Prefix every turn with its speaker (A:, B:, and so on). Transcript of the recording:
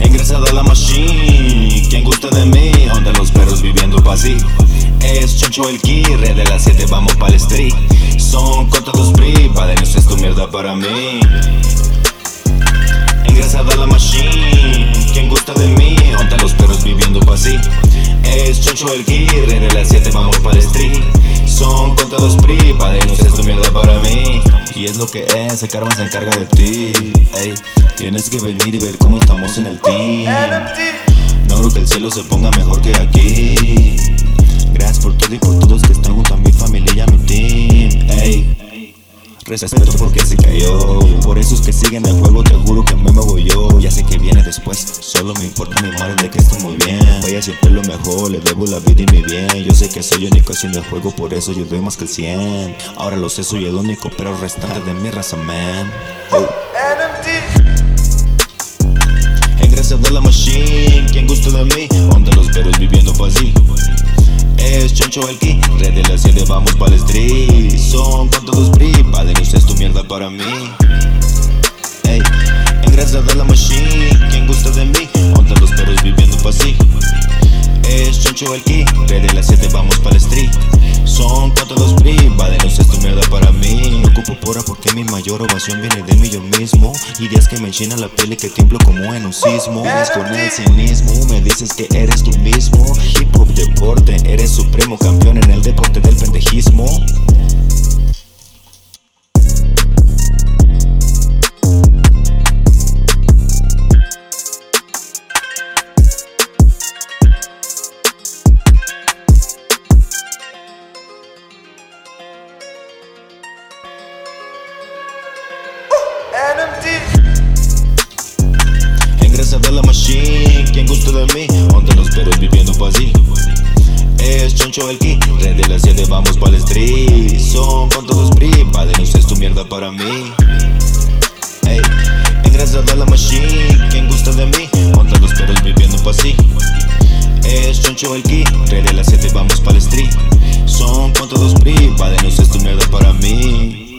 A: Ingresado a la machine, quien gusta de mí, onda los perros viviendo así. Es Choncho el Kirre, de las 7 vamos pa'l street. Son contados privados, es tu mierda para mí. Ingresado a la machine, quien gusta de mí, onda los perros viviendo así. Es Choncho el Kirre, de las 7 vamos pa'l street. Es lo que es, el karma se encarga de ti. Ey, tienes que venir y ver cómo estamos en el team. No creo que el cielo se ponga mejor que aquí. Respeto porque se cayó. Por esos que siguen el juego, te juro que me voy yo. Ya sé que viene después, solo me importa mi madre de que estoy muy bien. Vaya siempre lo mejor, le debo la vida y mi bien. Yo sé que soy único haciendo el juego, por eso yo doy más que el 100. Ahora lo sé, soy el único, pero restante de mi raza, man. Oh. Ingresado a la machine, quien gusta de mí, onda los perros viviendo así. Es Choncho el ki, red de la 7, vamos pa'l Choncho el ki, red de la 7, vamos pa'l street. Son cuantos privados, es tu mierda para mí. Me ocupo pora porque mi mayor ovación viene de mí yo mismo. Ideas que me enchinan la piel y que tiemblo como en un sismo. Es con el cinismo, me dices que eres tú mismo. Hip hop deporte, eres supremo campeón en el deporte del pendejismo. Ingresado a la machine, quien gusta de mí, onda los perros viviendo pa' así. Es Choncho el ki, red de las 7, vamos pa'l street. Son cuantos privados, es tu mierda para mí. Ey, ingresado a la machine, quien gusta de mí, onda los perros viviendo pa' así. Es Choncho el ki, red de las 7, vamos pa'l street. Son cuantos privados, es tu mierda para mí.